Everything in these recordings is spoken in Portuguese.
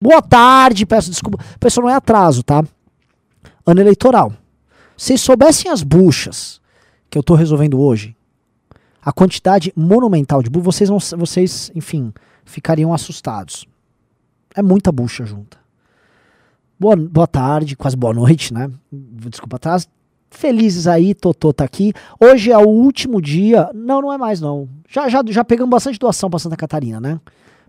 Boa tarde, peço desculpa. Pessoal, não é atraso, tá? Ano eleitoral. Se soubessem as buchas que eu tô resolvendo hoje, a quantidade monumental de bucha, vocês, vocês, enfim, ficariam assustados. É muita bucha junta. Boa, boa tarde, quase boa noite, né? Desculpa atraso. Felizes aí, Totô tá aqui. Hoje é o último dia. Não, não é mais não. Já, já, já pegamos bastante doação pra Santa Catarina, né?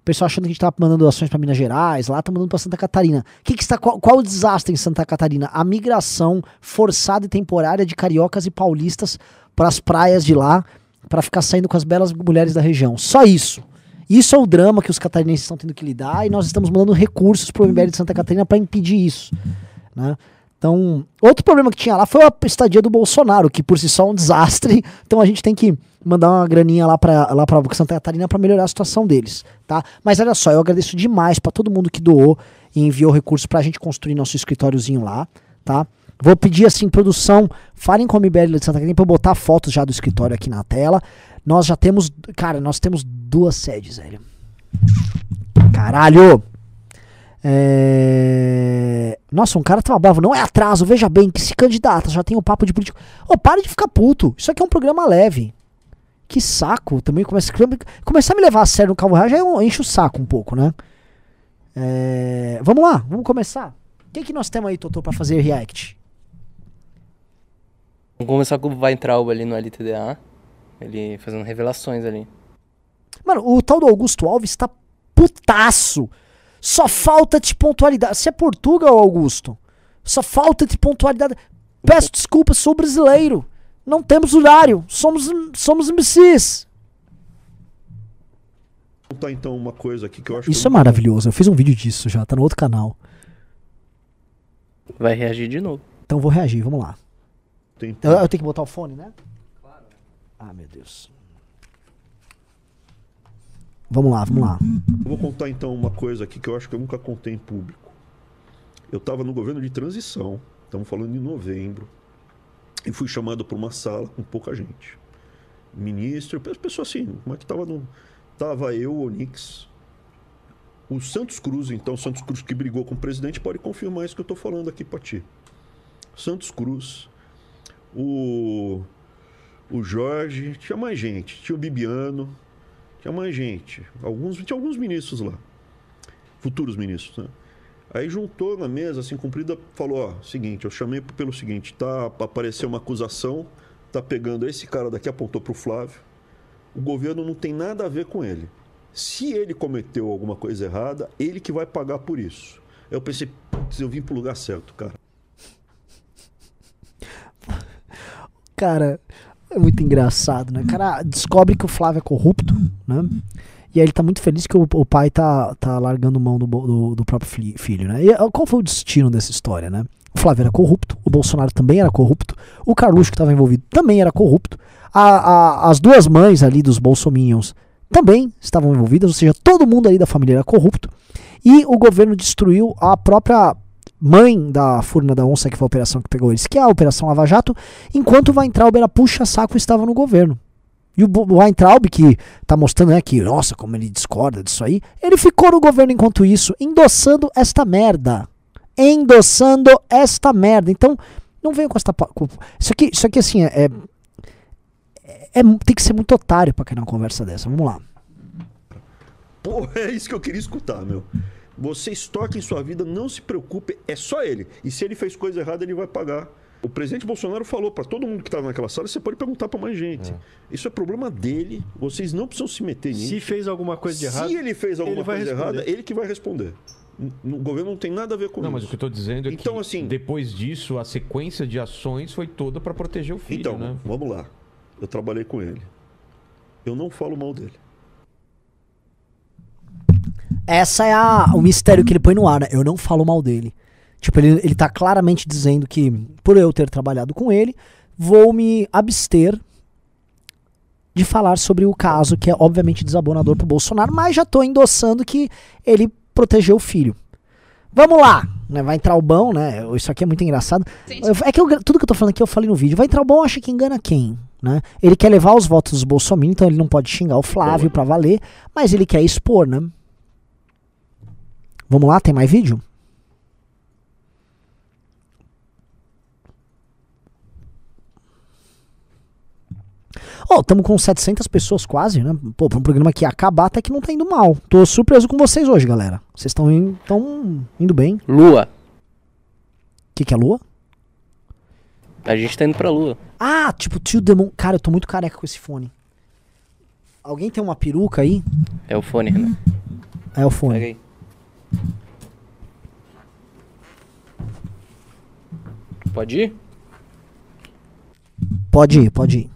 O pessoal achando que a gente tá mandando doações para Minas Gerais, lá tá mandando para Santa Catarina. Que que está, qual, qual o desastre em Santa Catarina? A migração forçada e temporária de cariocas e paulistas para as praias de lá, para ficar saindo com as belas mulheres da região. Só isso. Isso é o drama que os catarinenses estão tendo que lidar e nós estamos mandando recursos para o MBL de Santa Catarina para impedir isso. Né? Então, outro problema que tinha lá foi a estadia do Bolsonaro, que por si só é um desastre. Então a gente tem que mandar uma graninha lá para lá para Santa Catarina para melhorar a situação deles, tá? Mas olha só, eu agradeço demais para todo mundo que doou e enviou recursos para a gente construir nosso escritóriozinho lá, tá? Vou pedir assim, produção, falem com a MBL de Santa Catarina para botar fotos já do escritório aqui na tela. Nós já temos, cara, nós temos duas sedes, velho. Caralho! É... Nossa, um cara tava bravo. Não é atraso, veja bem, que se candidata, já tem o papo de político. Ô, oh, pare de ficar puto. Isso aqui é um programa leve. Que saco. Também começa, começar a me levar a sério no Calvo Real já enche o saco um pouco, né? É... Vamos lá, vamos começar. O que, que nós temos aí, Totô, pra fazer react? Vamos começar com o Weintraub ali no LTDA. Ele fazendo revelações ali. Mano, o tal do Augusto Alves tá putaço só falta de pontualidade. Você é Portugal, Augusto? Só falta de pontualidade. Peço desculpas, sou brasileiro. Não temos horário. Somos, somos imbecis. Contar então uma coisa aqui que eu acho Isso que é maravilhoso. Eu fiz um vídeo disso já, tá no outro canal. Vai reagir de novo. Então vou reagir, vamos lá. Tem... Eu, eu tenho que botar o fone, né? Claro. Ah, meu Deus. Vamos lá, vamos lá. Eu vou contar então uma coisa aqui que eu acho que eu nunca contei em público. Eu estava no governo de transição, estamos falando de novembro, e fui chamado para uma sala com pouca gente. Ministro, pessoa assim, como é que estava no. Tava eu, Onix, o Santos Cruz, então, Santos Cruz que brigou com o presidente, pode confirmar isso que eu estou falando aqui para ti. Santos Cruz, o, o Jorge, tinha mais gente, tinha o Bibiano, tinha mais gente. Alguns, tinha alguns ministros lá. Futuros ministros, né? Aí juntou na mesa, assim, cumprida, falou, ó, seguinte, eu chamei pelo seguinte, tá, apareceu uma acusação, tá pegando esse cara daqui, apontou pro Flávio. O governo não tem nada a ver com ele. Se ele cometeu alguma coisa errada, ele que vai pagar por isso. Eu pensei, putz, eu vim pro lugar certo, cara. Cara, é muito engraçado, né? O cara descobre que o Flávio é corrupto, né? E aí ele tá muito feliz que o, o pai tá, tá largando mão do, do, do, próprio filho, né? E qual foi o destino dessa história, né? O Flávio era corrupto, o Bolsonaro também era corrupto, o Carluxo que estava envolvido também era corrupto, a, a, as duas mães ali dos bolsominions também estavam envolvidas, ou seja, todo mundo ali da família era corrupto, e o governo destruiu a própria mãe da Furna da Onça, que foi a operação que pegou eles, que é a Operação Lava Jato, enquanto o Weintraub era puxa-saco estava no governo. E o Weintraub, que tá mostrando né, que, nossa, como ele discorda disso aí, ele ficou no governo enquanto isso, endossando esta merda. Endossando esta merda. Então, não venham com esta. Isso aqui, isso aqui assim, é, é, é tem que ser muito otário pra cair numa conversa dessa. Vamos lá. Pô, é isso que eu queria escutar, meu. Vocês toquem sua vida, não se preocupe, é só ele. E se ele fez coisa errada, ele vai pagar. O presidente Bolsonaro falou para todo mundo que estava naquela sala: você pode perguntar para mais gente. É. Isso é problema dele. Vocês não precisam se meter nisso. Se fez alguma coisa de errado. Se ele fez alguma ele coisa errada, ele que vai responder. O governo não tem nada a ver com não, isso. Não, mas o que eu estou dizendo é então, que assim, depois disso, a sequência de ações foi toda para proteger o filho. Então, né? vamos lá. Eu trabalhei com ele. Eu não falo mal dele. Essa é a, o mistério que ele põe no ar, né? Eu não falo mal dele. Tipo, ele, ele tá claramente dizendo que, por eu ter trabalhado com ele, vou me abster de falar sobre o caso, que é obviamente desabonador pro Bolsonaro, mas já tô endossando que ele protegeu o filho. Vamos lá, né? Vai entrar o bom, né? Isso aqui é muito engraçado. É que eu, tudo que eu tô falando aqui eu falei no vídeo. Vai entrar o bom, acha que engana quem? Né? Ele quer levar os votos dos bolsominions, então ele não pode xingar o Flávio para valer, mas ele quer expor, né? Vamos lá, tem mais vídeo? Ó, estamos com 700 pessoas quase, né? Pô, pra um programa que ia acabar até que não tá indo mal. Tô surpreso com vocês hoje, galera. Vocês estão in, tão indo bem. O Lua. que, que é lua? A gente tá indo pra Lua. Ah, tipo, tio Demon. Cara, eu tô muito careca com esse fone. Alguém tem uma peruca aí? É o fone, Renan. É o fone. Pega aí. Pode ir? Pode ir, pode ir.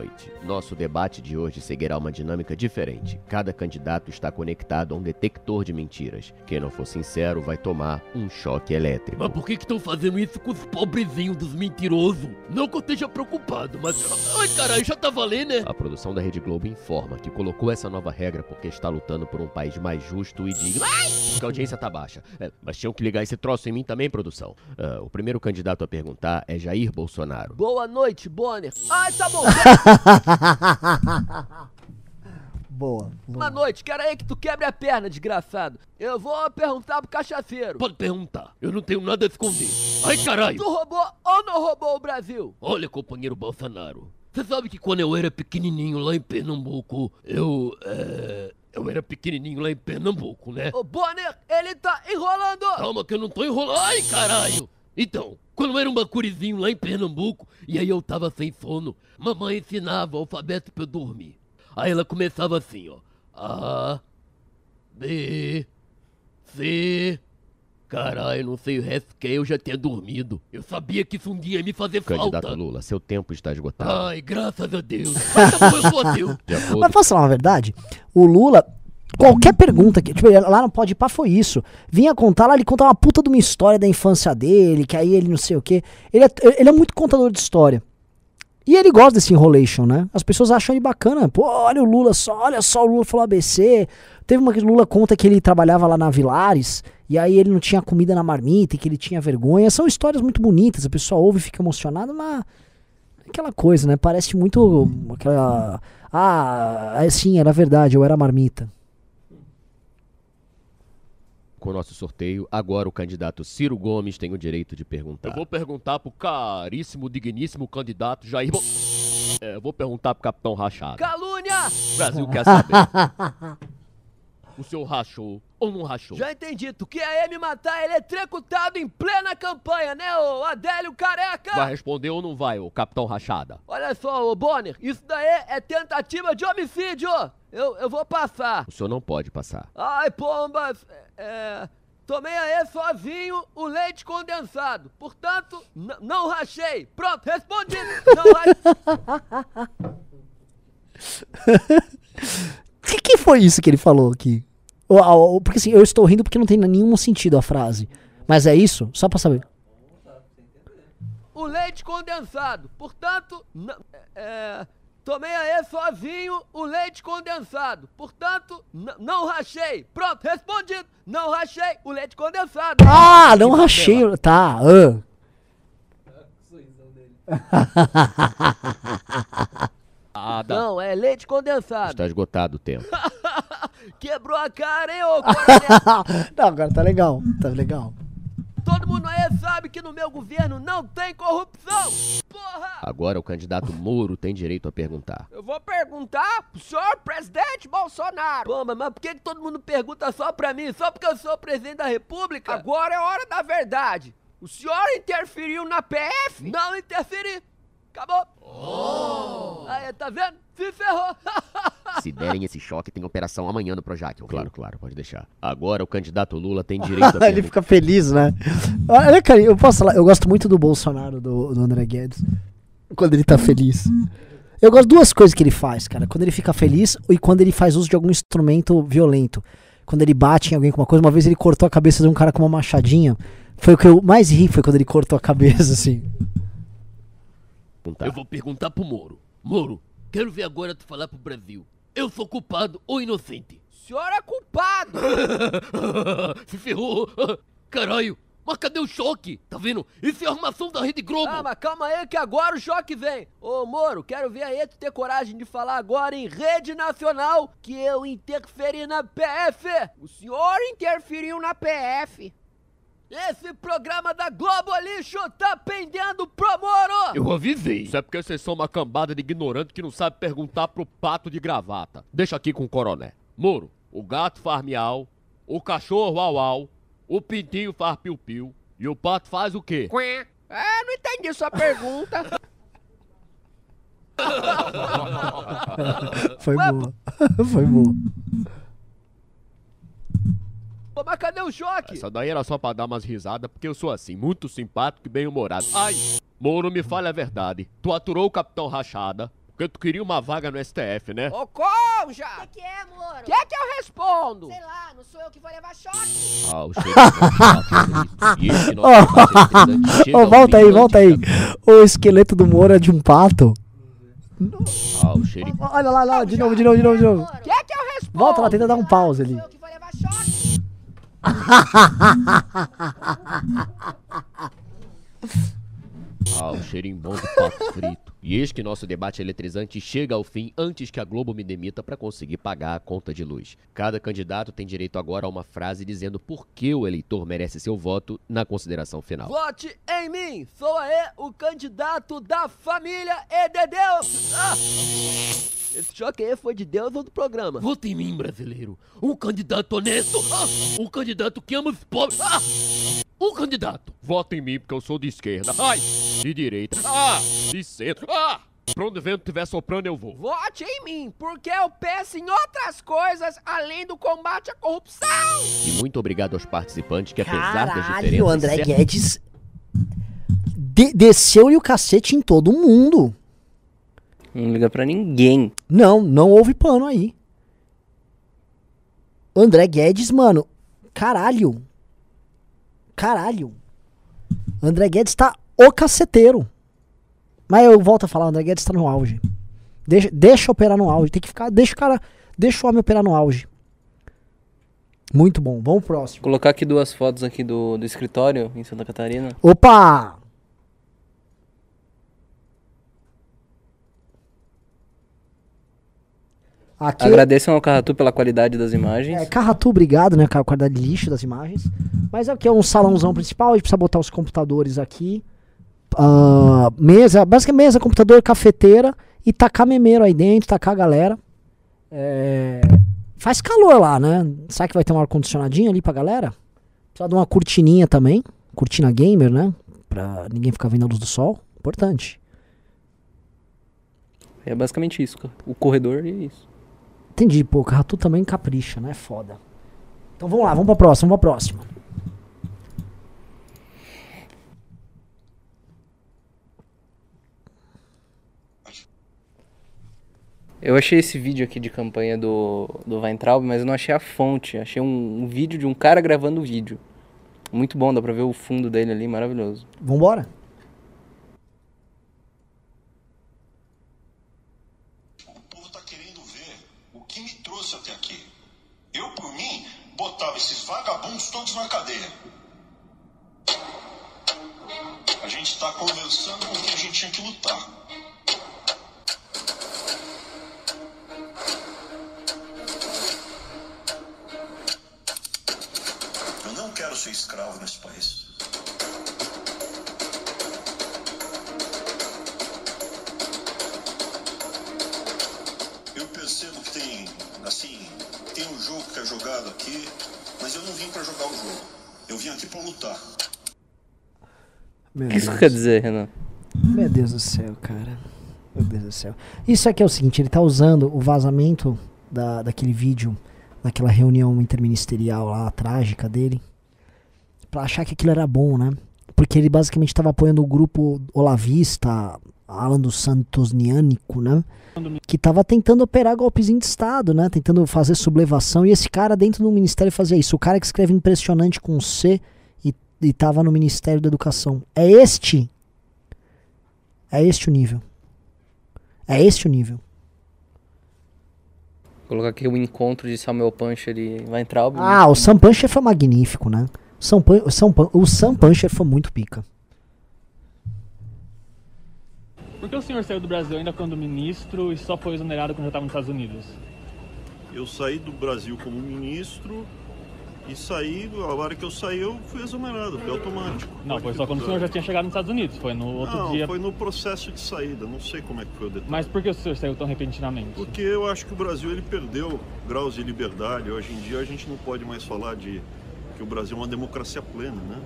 noite. Nosso debate de hoje seguirá uma dinâmica diferente. Cada candidato está conectado a um detector de mentiras. Quem não for sincero vai tomar um choque elétrico. Mas por que estão fazendo isso com os pobrezinhos dos mentirosos? Não que eu esteja preocupado, mas. Ai, caralho, já tá valendo, né? A produção da Rede Globo informa que colocou essa nova regra porque está lutando por um país mais justo e digno. Porque a audiência tá baixa. É, mas tinham que ligar esse troço em mim também, produção. Ah, o primeiro candidato a perguntar é Jair Bolsonaro. Boa noite, Bonner. Ai, tá bom. Boa. Boa noite, quero aí que tu quebre a perna, desgraçado. Eu vou perguntar pro cachaceiro. Pode perguntar, eu não tenho nada a esconder. Ai, caralho. Tu roubou ou não roubou o Brasil? Olha, companheiro Bolsonaro. Você sabe que quando eu era pequenininho lá em Pernambuco, eu. É. Eu era pequenininho lá em Pernambuco, né? Ô, Bonner, ele tá enrolando! Calma que eu não tô enrolando. Ai, caralho! Então, quando eu era um bacurizinho lá em Pernambuco, e aí eu tava sem sono, mamãe ensinava o alfabeto pra eu dormir. Aí ela começava assim, ó. A, B, C. Caralho, não sei o resto que eu já tinha dormido. Eu sabia que isso um dia ia me fazer Candidato falta. Lula, seu tempo está esgotado. Ai, graças a Deus. Mas tá bom, eu sou ateu. Mas posso falar uma verdade? O Lula, qualquer pergunta que. Tipo, lá no Pode Pá foi isso. Vinha contar lá, ele conta uma puta de uma história da infância dele, que aí ele não sei o quê. Ele é, ele é muito contador de história. E ele gosta desse enrolation, né? As pessoas acham ele bacana. Pô, olha o Lula só, olha só, o Lula falou ABC. Teve uma que o Lula conta que ele trabalhava lá na Vilares, e aí ele não tinha comida na marmita e que ele tinha vergonha. São histórias muito bonitas, a pessoa ouve e fica emocionada, mas aquela coisa, né? Parece muito aquela. Ah, é, sim, era verdade, eu era marmita. Com o nosso sorteio, agora o candidato Ciro Gomes tem o direito de perguntar. Eu vou perguntar pro caríssimo, digníssimo candidato Jair Bo... É, eu vou perguntar pro Capitão Rachado. Calúnia! O Brasil quer saber. o senhor rachou ou não rachou? Já entendi, tu quer me matar eletrocutado em plena campanha, né, ô Adélio Careca? Vai responder ou não vai, o Capitão Rachada? Olha só, ô Bonner, isso daí é tentativa de homicídio! Eu, eu vou passar. O senhor não pode passar. Ai, pombas, é... Tomei aí sozinho o leite condensado. Portanto, não rachei. Pronto, respondido. Não rachei. O que, que foi isso que ele falou aqui? Porque assim, eu estou rindo porque não tem nenhum sentido a frase. Mas é isso? Só pra saber. o leite condensado. Portanto, n- é, tomei aí sozinho o leite condensado. Portanto, não rachei. Pronto, respondido. Não rachei o leite condensado. Ah, não rachei. o- Tá. ah. Não, é leite condensado. Está esgotado o tempo. Quebrou a cara, hein, ô coronel? não, agora tá legal. Tá legal. Todo mundo aí sabe que no meu governo não tem corrupção. Porra! Agora o candidato Moro tem direito a perguntar. Eu vou perguntar pro senhor presidente Bolsonaro. Pô, mas, mas por que, que todo mundo pergunta só pra mim? Só porque eu sou presidente da república? Agora é hora da verdade. O senhor interferiu na PF? Não interferi. Acabou. Aí, tá vendo? Se ferrou. Se derem esse choque, tem operação amanhã no Projac. Claro, claro, pode deixar. Agora o candidato Lula tem direito a ele fica feliz, né? Olha, cara, eu posso falar, eu gosto muito do Bolsonaro, do, do André Guedes. Quando ele tá feliz. Eu gosto de duas coisas que ele faz, cara. Quando ele fica feliz e quando ele faz uso de algum instrumento violento. Quando ele bate em alguém com uma coisa. Uma vez ele cortou a cabeça de um cara com uma machadinha. Foi o que eu mais ri, foi quando ele cortou a cabeça, assim. Perguntar. Eu vou perguntar pro Moro. Moro, quero ver agora tu falar pro Brasil. Eu sou culpado ou inocente? O senhor é culpado! Se ferrou! Caralho! Mas cadê o choque? Tá vendo? Isso é armação da Rede Globo. Ah, mas calma aí que agora o choque vem. Ô, Moro, quero ver aí tu ter coragem de falar agora em rede nacional que eu interferi na PF. O senhor interferiu na PF. Esse programa da Globo lixo tá pendendo pro Moro. Eu avisei. Isso é porque vocês são uma cambada de ignorante que não sabe perguntar pro pato de gravata. Deixa aqui com o coroné. Moro, o gato faz miau, o cachorro au au, o pintinho faz piu-piu e o pato faz o quê? Quê? Ah, não entendi sua pergunta. Foi boa. Foi boa. Pô, mas cadê o choque? Essa daí era só pra dar umas risadas, porque eu sou assim, muito simpático e bem-humorado. Ai, Moro, me fale a verdade. Tu aturou o Capitão Rachada, porque tu queria uma vaga no STF, né? Ô, Conja! O que, que é, Moro? Que é que eu respondo? Sei lá, não sou eu que vou levar choque. Ah, o cheiro E ao volta aí, volta aí. O esqueleto do Moro é de um pato. Ah, o cheiro... Olha lá, lá, de novo, de novo, de novo, de novo. Moro? Que é que eu respondo? Volta lá, tenta dar um pause ali. Sou eu que vou levar choque. Ah, o cheirinho bom do pato frito. E eis que nosso debate eletrizante chega ao fim antes que a Globo me demita para conseguir pagar a conta de luz. Cada candidato tem direito agora a uma frase dizendo por que o eleitor merece seu voto na consideração final. Vote em mim, sou aí o candidato da família e de Deus. Ah! Esse choque aí foi de Deus ou do programa? Vote em mim, brasileiro. Um candidato honesto. Ah, um candidato que ama os pobres. Ah, um candidato. Vote em mim porque eu sou de esquerda. Ai, de direita. Ah, de centro. Ah, pra onde o vento estiver soprando eu vou. Vote em mim, porque eu penso em outras coisas além do combate à corrupção. E muito obrigado aos participantes que apesar das Caralho, diferenças... o André cer- Guedes de- desceu-lhe o cacete em todo mundo. Não liga pra ninguém. Não, não houve pano aí. André Guedes, mano, caralho. Caralho. André Guedes tá o caceteiro. Mas eu volto a falar, o André Guedes tá no auge. Deixa, deixa operar no auge. Tem que ficar. Deixa o cara. Deixa o homem operar no auge. Muito bom. Vamos pro próximo. Colocar aqui duas fotos aqui do, do escritório em Santa Catarina. Opa! Aqui Agradeçam ao Carratu pela qualidade das imagens. é Carratu, obrigado, né, cara, qualidade de lixo das imagens. Mas aqui é um salãozão principal, a gente precisa botar os computadores aqui. Ah, mesa, basicamente mesa, computador, cafeteira e tacar memeiro aí dentro, tacar a galera. É, faz calor lá, né? Será que vai ter um ar-condicionadinho ali pra galera? Precisa de uma cortininha também, cortina gamer, né? Pra ninguém ficar vendo a luz do sol. Importante. É basicamente isso, cara. o corredor e é isso. Entendi, pô, o Carratu também capricha, né? Foda. Então vamos lá, vamos pra próxima, vamos pra próxima. Eu achei esse vídeo aqui de campanha do, do Weintraub, mas eu não achei a fonte. Achei um, um vídeo de um cara gravando o vídeo. Muito bom, dá pra ver o fundo dele ali, maravilhoso. Vambora? Ser escravo nesse país. Eu percebo que tem, assim, tem um jogo que é jogado aqui, mas eu não vim pra jogar o jogo. Eu vim aqui pra lutar. O que isso quer dizer, Renan? Meu Deus do céu, cara. Meu Deus do céu. Isso aqui é o seguinte, ele tá usando o vazamento da, daquele vídeo, daquela reunião interministerial lá, trágica dele, pra achar que aquilo era bom, né? Porque ele basicamente tava apoiando o grupo olavista, Alan dos Santos Niânico, né? Que tava tentando operar golpezinho de Estado, né? Tentando fazer sublevação. E esse cara dentro do ministério fazia isso. O cara que escreve impressionante com C e, e tava no Ministério da Educação. É este é este o nível. É este o nível. Vou colocar aqui o encontro de Samuel Puncher e Weintraub. Ah, o Sam Puncher foi magnífico, né? Sam Pan- o Sam Pan- o Sam Puncher foi muito pica. Por que o senhor saiu do Brasil ainda quando ministro e só foi exonerado quando já estava nos Estados Unidos? Eu saí do Brasil como ministro e saí, a hora que eu saí eu fui exonerado, foi automático. Não, foi só quando o senhor já tinha chegado nos Estados Unidos. Foi no outro Não, dia. foi no processo de saída, não sei como é que foi o detalhe. Mas por que o senhor saiu tão repentinamente? Porque eu acho que o Brasil ele perdeu graus de liberdade. Hoje em dia a gente não pode mais falar de que o Brasil é uma democracia plena, né?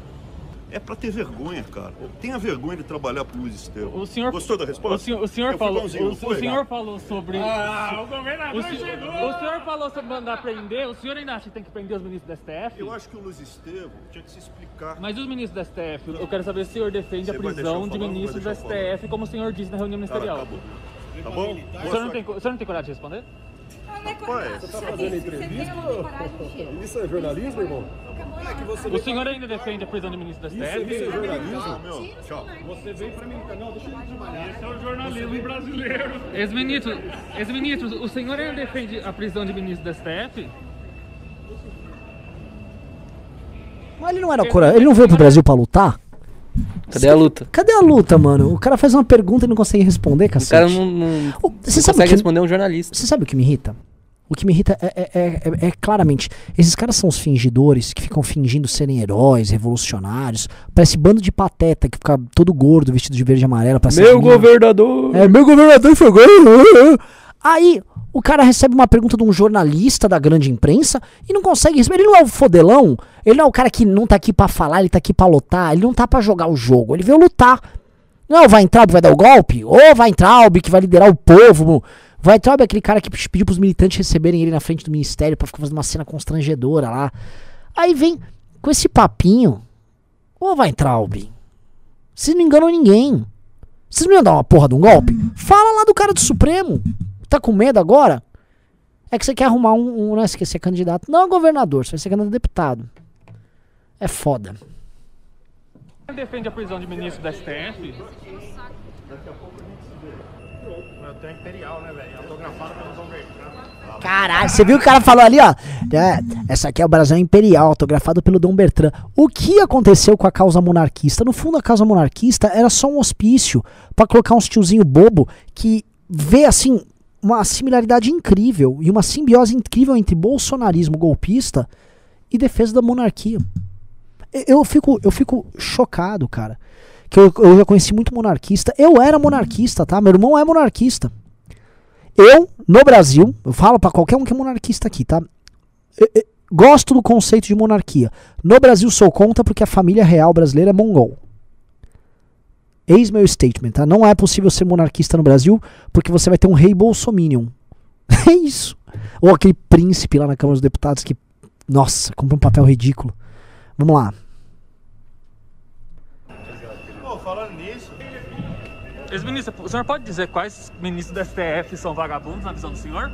É pra ter vergonha, cara. Tenha vergonha de trabalhar pro Luiz Estevam. O senhor, Gostou da resposta? O senhor, o senhor falou, o, o senhor falou sobre. Ah, o governador o, se- chegou! o senhor falou sobre mandar prender. O senhor ainda acha que tem que prender os ministros da STF? Eu acho que o Luiz Estevam tinha que se explicar. Mas os ministros da STF, eu quero saber se o senhor defende Você a prisão de ministros da? STF, como o senhor disse na reunião ministerial. acabou. Tá bom? O senhor, não tem, o senhor não tem coragem de responder? Rapaz, Você tá fazendo entrevista? Isso é jornalismo, irmão? É que você O senhor ainda defende a prisão de ministros da STF? Isso, é jornalismo? meu, tchau. Você vem pra mim, não, deixa ele trabalhar. Esse é o jornalismo brasileiro. Ex-ministro, ex-ministro, o senhor ainda defende a prisão de ministros da STF? Mas ele não era corajoso. Ele não veio pro Brasil pra lutar? Cadê a luta? Cadê a luta, mano? O cara faz uma pergunta e não consegue responder, O cacete. cara não, não, não Você sabe, o consegue que, responder um jornalista. você sabe o que me irrita? O que me irrita é, é- é- é- é claramente. Esses caras são os fingidores que ficam fingindo serem heróis, revolucionários. Parece bando de pateta que fica todo gordo, vestido de verde e amarelo. Meu governador! É, meu governador foi gol. Aí, o cara recebe uma pergunta de um jornalista da grande imprensa e não consegue responder. Ele não é o fodelão, ele não é o cara que não tá aqui pra falar, ele tá aqui pra lutar, ele não tá pra jogar o jogo, ele veio lutar. Não, vai entrar, vai dar o golpe? Ou vai entrar, que vai liderar o povo. Vai é aquele cara que pediu pros militantes receberem ele na frente do ministério pra ficar fazendo uma cena constrangedora lá. Aí vem com esse papinho. Ô, vai entrar, Vocês não enganam ninguém. Vocês não iam dar uma porra de um golpe? Fala lá do cara do Supremo. Tá com medo agora? É que você quer arrumar um, um né? Você quer ser candidato. Não é governador, você vai ser candidato a deputado. É foda. defende a prisão de ministros da STF? Imperial, né. Caralho, você viu o que o cara falou ali, ó? É, essa aqui é o Brasil Imperial, autografado pelo Dom Bertrand. O que aconteceu com a causa monarquista? No fundo, a causa monarquista era só um hospício pra colocar uns tiozinho bobo que vê, assim, uma similaridade incrível e uma simbiose incrível entre bolsonarismo golpista e defesa da monarquia. Eu fico, eu fico chocado, cara. Que eu, eu já conheci muito monarquista. Eu era monarquista, tá? Meu irmão é monarquista. Eu, no Brasil, eu falo pra qualquer um que é monarquista aqui, tá? Eu- eu gosto do conceito de monarquia. No Brasil sou contra porque a família real brasileira é mongol. Eis meu statement, tá? Não é possível ser monarquista no Brasil porque você vai ter um rei bolsominion. É isso. Ou aquele príncipe lá na Câmara dos Deputados que, nossa, compra um papel ridículo. Vamos lá. Pô, falando nisso, Ex-ministro, o senhor pode dizer quais ministros da STF são vagabundos na visão do senhor?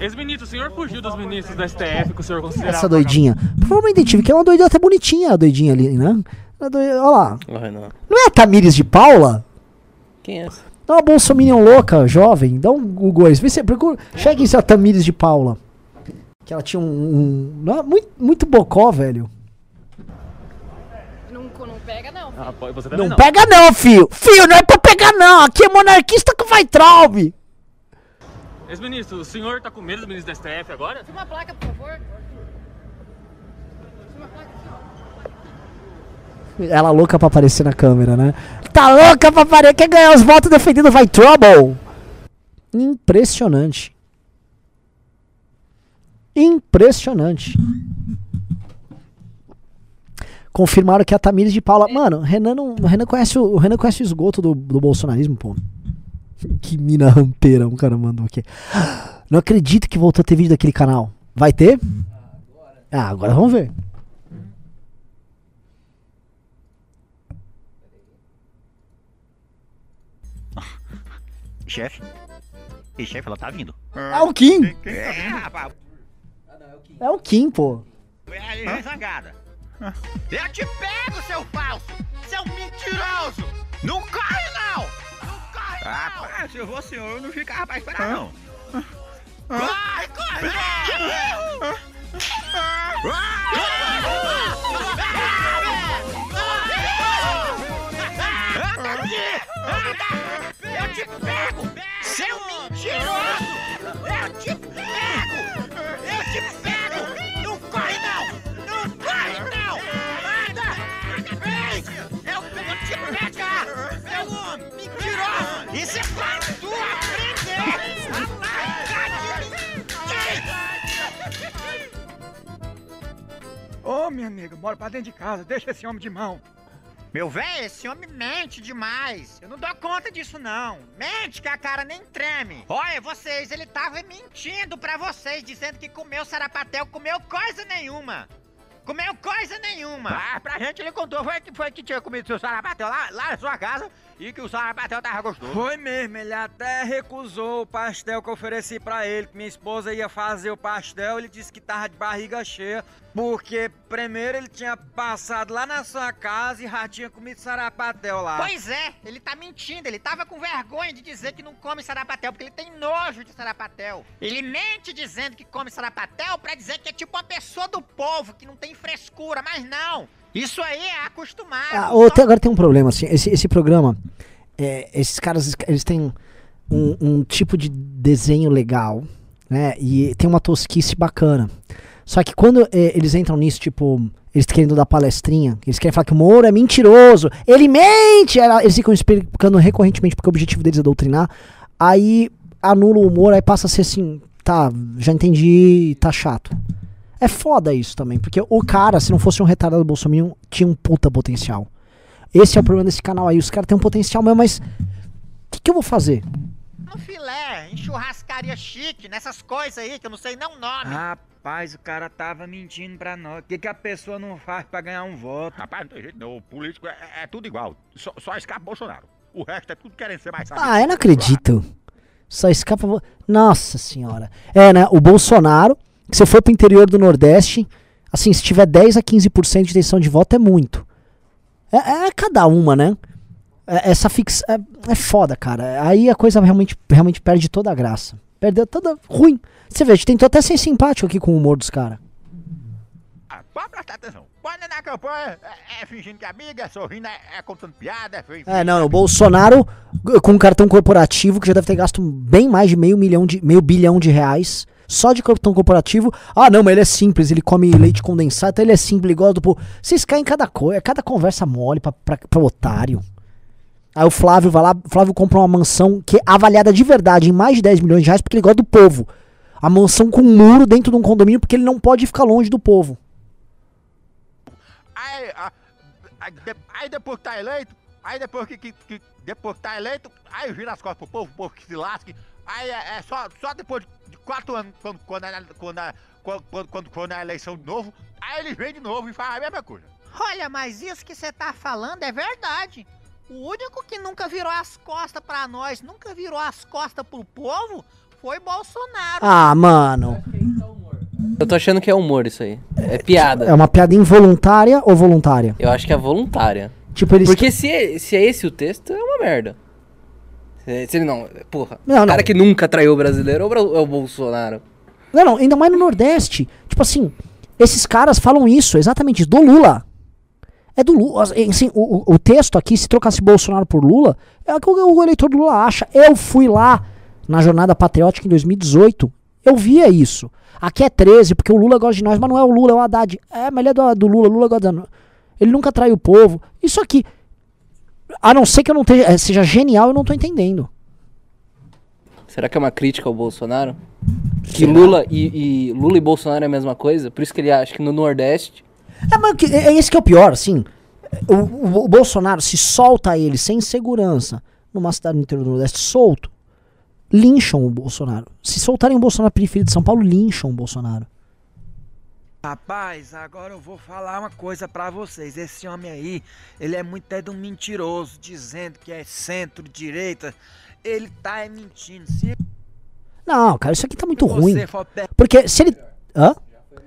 Ex-ministro, o senhor fugiu dos ministros da STF que o senhor considerava Essa doidinha. Provavelmente tive que é uma doidinha até bonitinha a doidinha ali, né? Doi- Olha lá. Não é a Tamires de Paula? Quem é essa? Dá uma bolsominion louca, jovem. Dá um Google aí. Vê se, a Tamires de Paula. Que ela tinha um. um- não, muito, muito bocó, velho. Não, não pega, não. Ah, Não, não. pega não, fio. Fio, não é pra pegar não. Aqui é monarquista com vai traube. Ex-ministro, o senhor tá com medo dos ministros da STF agora? Uma placa, por favor. Ela louca pra aparecer na câmera, né? Tá louca pra aparecer. Quer ganhar os votos defendendo vai trouble. Impressionante. Impressionante. Confirmaram que a Tamires de Paula. Mano, Renan não, Renan conhece o, o Renan conhece o esgoto do, do bolsonarismo, pô. Que mina rampeira, um cara mandou aqui. Não acredito que voltou a ter vídeo daquele canal. Vai ter? Ah, agora vamos ver. Chefe. e chefe, ela tá vindo. É o Kim! Quem, tá vindo? É, rapaz. É o Kim, pô. É, zangada. Ah. Eu te pego, seu falso! Seu mentiroso! Não corre, não! Não corre, não! Se eu vou, senhor, eu não ficava pra esperar, ah. não. Ah. Corre, corre! Ah. Ah. Ah. Ah. Ah. Ah te pego! Seu mentiroso! Eu te pego! Eu te pego! Não corre não! Não corre não! Anda! Vem! Eu vou te pegar! Seu homem! Mentiroso! Isso é para tu aprender! Ô, minha amiga, bora pra dentro de casa, deixa esse homem de mão. Meu velho, esse homem mente demais. Eu não dou conta disso, não. Mente que a cara nem treme. Olha, vocês, ele tava mentindo pra vocês, dizendo que comeu sarapatel, comeu coisa nenhuma. Comeu coisa nenhuma. Ah, pra gente ele contou, foi que foi que tinha comido seu sarapatel lá, lá na sua casa e que o sarapatel tava gostoso. Foi mesmo, ele até recusou o pastel que eu ofereci pra ele, que minha esposa ia fazer o pastel, ele disse que tava de barriga cheia, porque primeiro ele tinha passado lá na sua casa e já tinha comido sarapatel lá. Pois é, ele tá mentindo, ele tava com vergonha de dizer que não come sarapatel, porque ele tem nojo de sarapatel. Ele mente dizendo que come sarapatel pra dizer que é tipo uma pessoa do povo, que não tem frescura, mas não. Isso aí é acostumado. Ah, agora tem um problema, assim, esse, esse programa, é, esses caras, eles têm um, um tipo de desenho legal, né, e tem uma tosquice bacana. Só que quando é, eles entram nisso, tipo, eles querendo dar palestrinha, eles querem falar que o Moro é mentiroso, ele mente, eles ficam explicando recorrentemente porque o objetivo deles é doutrinar, aí anula o humor, aí passa a ser assim, tá, já entendi, tá chato. É foda isso também, porque o cara, se não fosse um retardado bolsominion, tinha um puta potencial. Esse é o problema desse canal aí. Os caras têm um potencial mesmo, mas. O que, que eu vou fazer? No filé, em churrascaria chique, nessas coisas aí que eu não sei não o nome. Rapaz, o cara tava mentindo pra nós. O que, que a pessoa não faz pra ganhar um voto? Rapaz, não tem jeito não, o político é, é tudo igual, só, só escapa Bolsonaro. O resto é tudo querendo ser mais sábio. Ah, eu não acredito. Só escapa. Nossa senhora. É, né? O Bolsonaro, que você for pro interior do Nordeste, assim, se tiver 10 a 15% de intenção de voto, é muito. É, é cada uma, né? É- essa fix. É, é foda, cara. Aí a coisa realmente, realmente perde toda a graça. Perdeu toda. Ruim. Você vê, a gente tentou até ser simpático aqui com o humor dos caras. Ah, pode prestar atenção. Quando é na campanha, é, é fingindo que é amiga, é sorrindo, é, é contando piada, é feio. É, não, o Bolsonaro, com um cartão corporativo, que já deve ter gasto bem mais de meio milhão de meio bilhão de reais. Só de cartão corporativo. Ah, não, mas ele é simples, ele come leite condensado, então ele é simples, ele gosta do povo. Vocês caem em cada coisa, é cada conversa mole pra, pra, pra otário. Aí o Flávio vai lá, Flávio compra uma mansão que é avaliada de verdade em mais de 10 milhões de reais porque ele gosta do povo. A mansão com um muro dentro de um condomínio porque ele não pode ficar longe do povo. Aí, aí depois que tá eleito, aí depois que, que, que- depois que tá eleito, aí vira as costas pro povo, o povo que se lasque. Aí é, é só, só depois de quatro anos, quando, quando, é, quando, é- quando, quando, quando, quando é a eleição de novo, aí ele vem de novo e faz a mesma coisa. Olha, mas isso que você tá falando é verdade. O único que nunca virou as costas pra nós, nunca virou as costas pro povo, foi Bolsonaro. Ah, mano. Eu tô achando que é humor isso aí. É piada. É uma piada involuntária ou voluntária? Eu acho que é voluntária. Tipo, eles. Porque se é, se é esse o texto, é uma merda. Se, se ele não. Porra. Não, o cara não. que nunca traiu o brasileiro é o é Bolsonaro. Não, não, ainda mais no Nordeste. Tipo assim, esses caras falam isso, exatamente do Lula. É do Lula. Assim, o, o- o texto aqui, se trocasse Bolsonaro por Lula, é o que o, eleitor do Lula acha. Eu fui lá na Jornada Patriótica em 2018. Eu via isso. Aqui é 13, porque o Lula gosta de nós, mas não é o Lula, é o Haddad. É, mas ele é do, do Lula, o Lula gosta da. Ele nunca traiu o povo. Isso aqui. A não ser que eu não esteja, eh, seja genial, eu não tô entendendo. Será que é uma crítica ao Bolsonaro? Que Lula e, e Lula e Bolsonaro é a mesma coisa? Por isso que ele acha que no Nordeste. É, mas é esse que é o pior, assim. O, o- o Bolsonaro se solta ele sem segurança numa cidade no interior do Nordeste, solto, lincham o Bolsonaro. Se soltarem o Bolsonaro na periferia de São Paulo, lincham o Bolsonaro. Rapaz, agora eu vou falar uma coisa pra vocês. Esse homem aí, ele é muito é de um mentiroso, dizendo que é centro-direita. Ele tá é mentindo. Se Não, cara, isso aqui tá muito ruim. Porque se ele. Hã?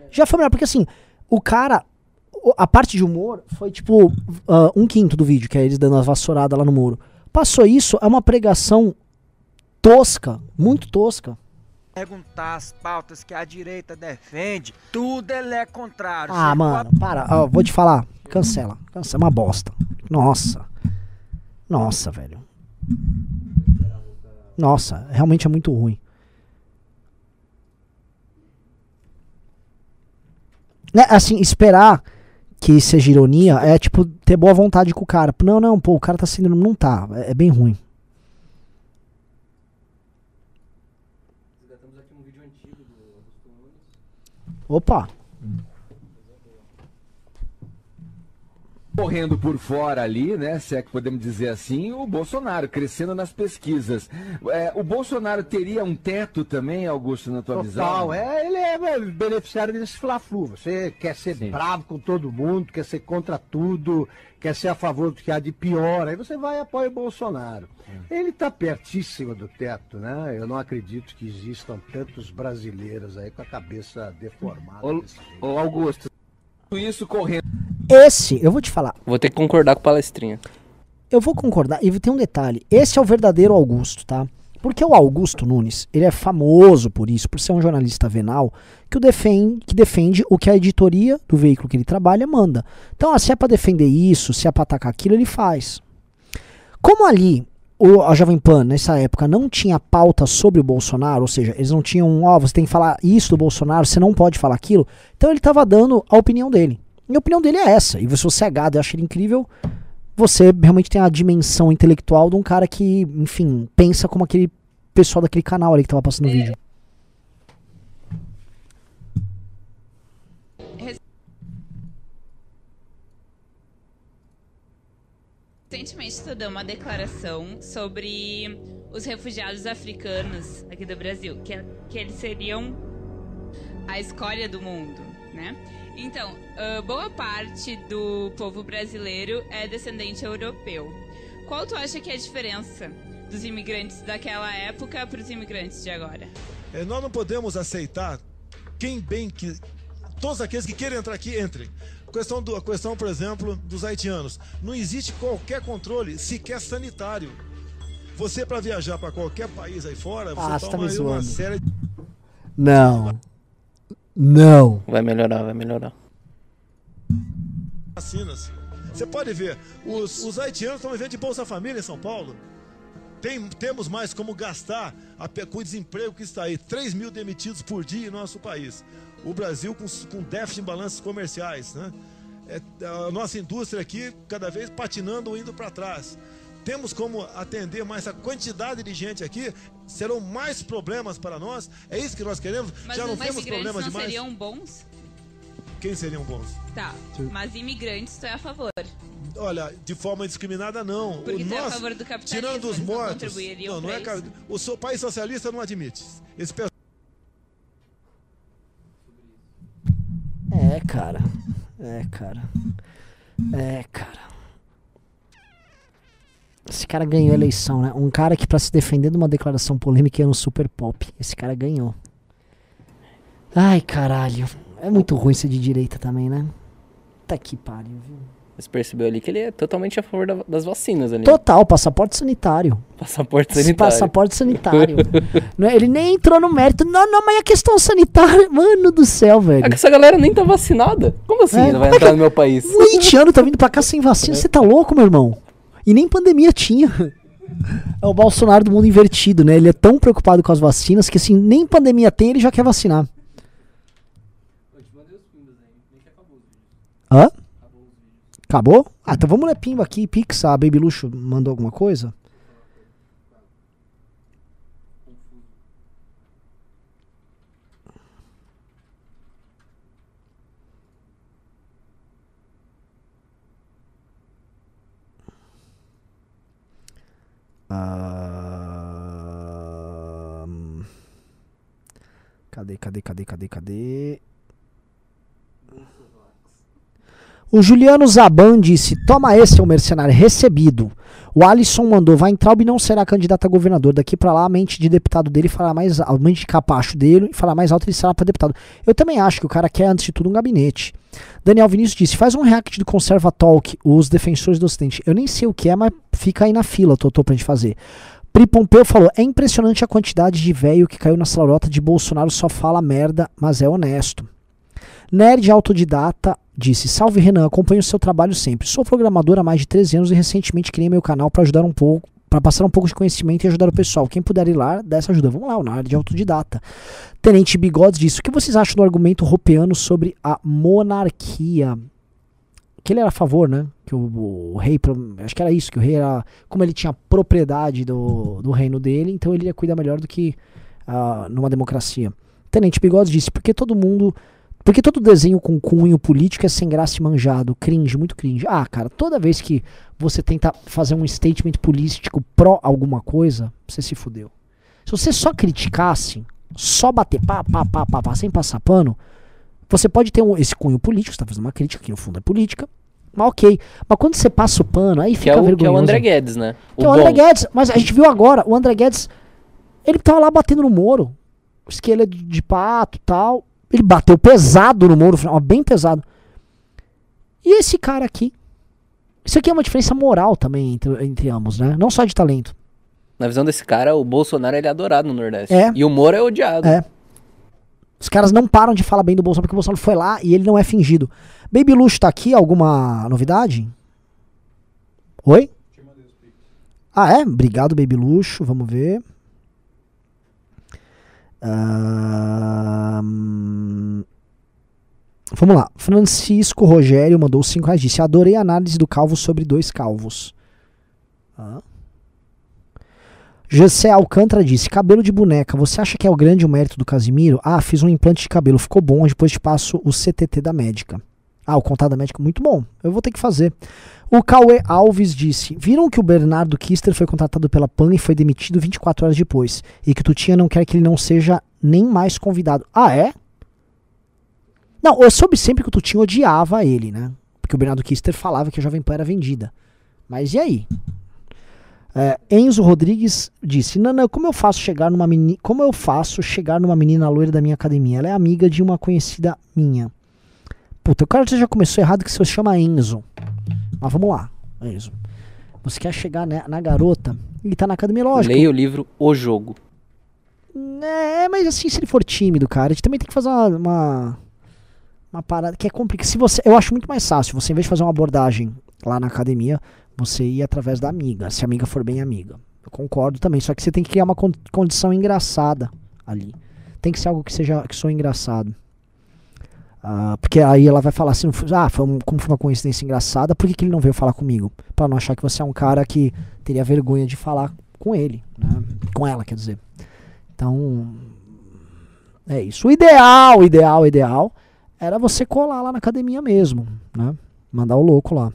Já foi melhor, porque assim, o cara. A parte de humor foi tipo ah, um quinto do vídeo, que é eles dando uma vassourada lá no muro. Passou isso, é uma pregação tosca, muito tosca. Perguntar as pautas que a direita defende, tudo ele é contrário. Ah, Você mano, para. Ó, vou te falar. Cancela. Cancela. É uma bosta. Nossa. Nossa, velho. Nossa, realmente é muito ruim. Né, assim, esperar que seja ironia é tipo ter boa vontade com o cara. Não, não, pô, o cara tá sendo. Não tá. É, é bem ruim. Opa! Correndo por fora ali, né? Se é que podemos dizer assim, o Bolsonaro crescendo nas pesquisas. É, o Bolsonaro teria um teto também, Augusto, na tua visão? Total, é, ele é beneficiário desse fla-flu. Você quer ser bravo com todo mundo, quer ser contra tudo, quer ser a favor do que há de pior, aí você vai e apoia o Bolsonaro. Ele está pertíssimo do teto, né? Eu não acredito que existam tantos brasileiros aí com a cabeça deformada. Ô, ô, Augusto, isso correndo. Esse, eu vou te falar. Vou ter que concordar com o palestrinha. Eu vou concordar. E tem um detalhe. Esse é o verdadeiro Augusto, tá? Porque o Augusto Nunes, ele é famoso por isso, por ser um jornalista venal que, o defende, que defende o que a editoria do veículo que ele trabalha manda. Então, ah, se é pra defender isso, se é pra atacar aquilo, ele faz. Como ali o, a Jovem Pan, nessa época, não tinha pauta sobre o Bolsonaro, ou seja, eles não tinham, ó, você tem que falar isso do Bolsonaro, você não pode falar aquilo, então ele estava dando a opinião dele. E a opinião dele é essa. E se você é gado e acha ele incrível, você realmente tem a dimensão intelectual de um cara que, enfim, pensa como aquele pessoal daquele canal ali que tava passando o vídeo. Recentemente estudou uma declaração sobre os refugiados africanos aqui do Brasil, que, é- que eles seriam a escória do mundo, né? Então, ah, boa parte do povo brasileiro é descendente europeu. Qual tu acha que é a diferença dos imigrantes daquela época para os imigrantes de agora? É, nós não podemos aceitar quem bem que. Todos aqueles que querem entrar aqui, entrem. A questão, do, a questão, por exemplo, dos haitianos. Não existe qualquer controle, sequer sanitário. Você, para viajar para qualquer país aí fora, Ah, você você tá toma me aí uma zoando. série de Não. Não. Vai melhorar, vai melhorar. vacinas. Você pode ver, os, os haitianos estão vivendo de Bolsa Família em São Paulo. Tem, temos mais como gastar a com o desemprego que está aí. 3 mil demitidos por dia em nosso país. O Brasil com, com déficit em balanços comerciais. Né? É, a nossa indústria aqui cada vez patinando ou indo para trás. Temos como atender mais a quantidade de gente aqui. Serão mais problemas para nós. É isso que nós queremos? Mas Já não os temos imigrantes problemas não demais? seriam bons? Quem seriam bons? Tá, mas imigrantes tu é a favor. Olha, de forma indiscriminada não. Porque O tu é a nosso- favor do capitalismo, Tirando os não mortos. contribuiriam Não, não é O seu país socialista não admite. Esse pessoal É, cara. É, cara. É, cara. Esse cara ganhou a eleição, né? Um cara que pra se defender de uma declaração polêmica ia no super pop. Esse cara ganhou. Ai, caralho. É muito ruim ser de direita também, né? Tá que pariu, viu? Você percebeu ali que ele é totalmente a favor da- das vacinas ali. Total, passaporte sanitário. Passaporte sanitário. Passaporte sanitário. Não é- ele nem entrou no mérito. Não, não, mas a questão sanitária. Mano do céu, velho. É que essa galera nem tá vacinada. Como assim É, ele vai como é entrar que- no meu país? Um haitiano tá vindo pra cá sem vacina. Você tá louco, meu irmão? E nem pandemia tinha. É o Bolsonaro do mundo invertido, né? Ele é tão preocupado com as vacinas que, assim, nem pandemia tem, ele já quer vacinar. Hã? Acabou? Ah, então vamos ler pimba aqui. Pix, a Baby Luxo mandou alguma coisa? Cadê, cadê, cadê, cadê, cadê? O Juliano Zaban disse: Toma esse, seu mercenário, recebido. O Alisson mandou: Weintraub não será candidato a governador. Daqui pra lá, a mente de deputado dele falar mais alto, a mente de capacho dele e falar mais alto, ele será pra deputado. Eu também acho que o cara quer, antes de tudo, um gabinete. Daniel Vinícius disse: Faz um react do Conserva Talk, os defensores do Ocidente. Eu nem sei o que é, mas fica aí na fila, Totô, pra gente fazer. Pri Pompeu falou: é impressionante a quantidade de velho que caiu nessa lorota de Bolsonaro só fala merda, mas é honesto. Nerd autodidata disse: Salve Renan, acompanho o seu trabalho sempre. Sou programador há mais de 13 anos e recentemente criei meu canal para ajudar um pouco, para passar um pouco de conhecimento e ajudar o pessoal. Quem puder ir lá, dá essa ajuda. Vamos lá, o Nerd autodidata. Tenente Bigodes disse: O que vocês acham do argumento ropeano sobre a monarquia? Que ele era a favor, né? Que o, o rei, pro- acho que era isso, que o rei era, como ele tinha propriedade do, do reino dele, então ele ia cuidar melhor do que ah, numa democracia. Tenente Bigodes disse: Porque todo mundo porque todo desenho com cunho político é sem graça e manjado, cringe, muito cringe. Ah, cara, toda vez que você tenta fazer um statement político pró alguma coisa, você se fudeu. Se você só criticasse, só bater pá, pá, pá, pá, pá sem passar pano, você pode ter um- esse cunho político, você tá fazendo uma crítica, que no fundo é política, mas ok. Mas quando você passa o pano, aí Que fica é, o, que é vergonhoso. o André Guedes, né? Que é o. André Guedes, mas a gente viu agora, o André Guedes, ele tava lá batendo no Moro. Que ele é de, de pato e tal. Ele bateu pesado no Moro, ó, bem pesado. E esse cara aqui? Isso aqui é uma diferença moral também entre, entre ambos, né? Não só de talento. Na visão desse cara, o Bolsonaro ele é adorado no Nordeste. É. E o Moro é odiado. É. Os caras não param de falar bem do Bolsonaro porque o Bolsonaro foi lá e ele não é fingido. Baby Luxo tá aqui, alguma novidade? Oi? Ah, é? Obrigado, Baby Luxo. Vamos ver. Vamos lá. Francisco Rogério mandou 5 reais. Disse: Adorei a análise do calvo sobre dois calvos. Ah. José Alcântara disse: Cabelo de boneca, você acha que é o grande mérito do Casimiro? Ah, fiz um implante de cabelo, ficou bom, depois te passo o CTT da médica. Ah, o contato da médica, muito bom, eu vou ter que fazer. O Cauê Alves disse: Viram que o Bernardo Kister foi contratado pela PAN e foi demitido 24 horas depois, e que o Tutinha não quer que ele não seja nem mais convidado. Ah, é? Não, eu soube sempre que o Tutinha odiava ele, né? Porque o Bernardo Kister falava que a Jovem Pan era vendida. Mas e aí? É, Enzo Rodrigues disse: Nana, como eu faço chegar numa como eu faço chegar numa menina loira da minha academia? Ela é amiga de uma conhecida minha. Puta, o cara já começou errado que se chama Enzo. Mas vamos lá, Enzo. Você quer chegar né, na garota e tá na academia, lógico. Leia o livro O Jogo. É, mas assim, se ele for tímido, cara, a gente também tem que fazer uma, uma, uma parada que é complicada. Se você, eu acho muito mais fácil, você em vez de fazer uma abordagem lá na academia, você ir através da amiga, se a amiga for bem amiga. Eu concordo também, só que você tem que criar uma con- condição engraçada ali. Tem que ser algo que seja que soe engraçado. Ah, porque aí ela vai falar assim, ah, foi um- como foi uma coincidência engraçada, por que, que ele não veio falar comigo? Pra não achar que você é um cara que teria vergonha de falar com ele, né? Com ela, quer dizer. Então, é isso. O ideal, ideal, ideal era você colar lá na academia mesmo, né? Mandar o louco lá.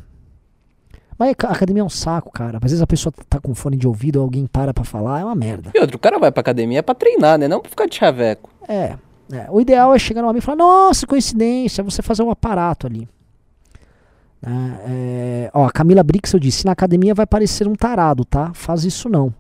Mas a academia é um saco, cara. Às vezes a pessoa tá com fone de ouvido, alguém para pra falar, é uma merda. E outro, o cara vai pra academia pra treinar, né? Não pra ficar de chaveco. É, é. O ideal é chegar no amigo e falar, nossa, coincidência, você fazer um aparato ali. Né? É, ó, a Camila Brixel disse, na academia vai parecer um tarado, tá? Faz isso não.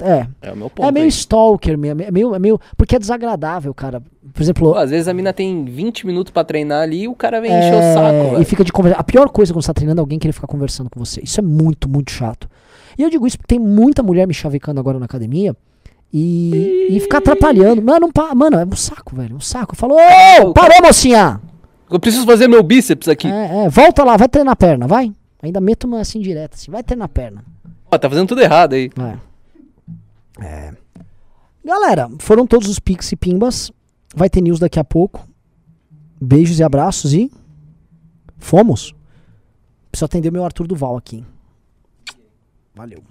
É. É o meu ponto. É meio aí. stalker mesmo, é meio, é meio. Porque é desagradável, cara. Por exemplo. Pô, às vezes a mina tem 20 minutos pra treinar ali e o cara vem é, encher o saco, E velho. fica de conversa. A pior coisa quando você tá treinando é alguém querer ficar conversando com você. Isso é muito, muito chato. E eu digo isso porque tem muita mulher me chavecando agora na academia e, e ficar atrapalhando. Mano, não pa- mano, é um saco, velho. Um saco. Eu falo, ô, parou, mocinha! Eu preciso fazer meu bíceps aqui. É, é, volta lá, vai treinar a perna, vai. Ainda meto uma assim direta, assim, vai treinar a perna. Ó, tá fazendo tudo errado aí. É. Galera, foram todos os Pix e Pimbas. Vai ter news daqui a pouco. Beijos e abraços e. Fomos. Preciso atender meu Arthur Duval aqui. Valeu.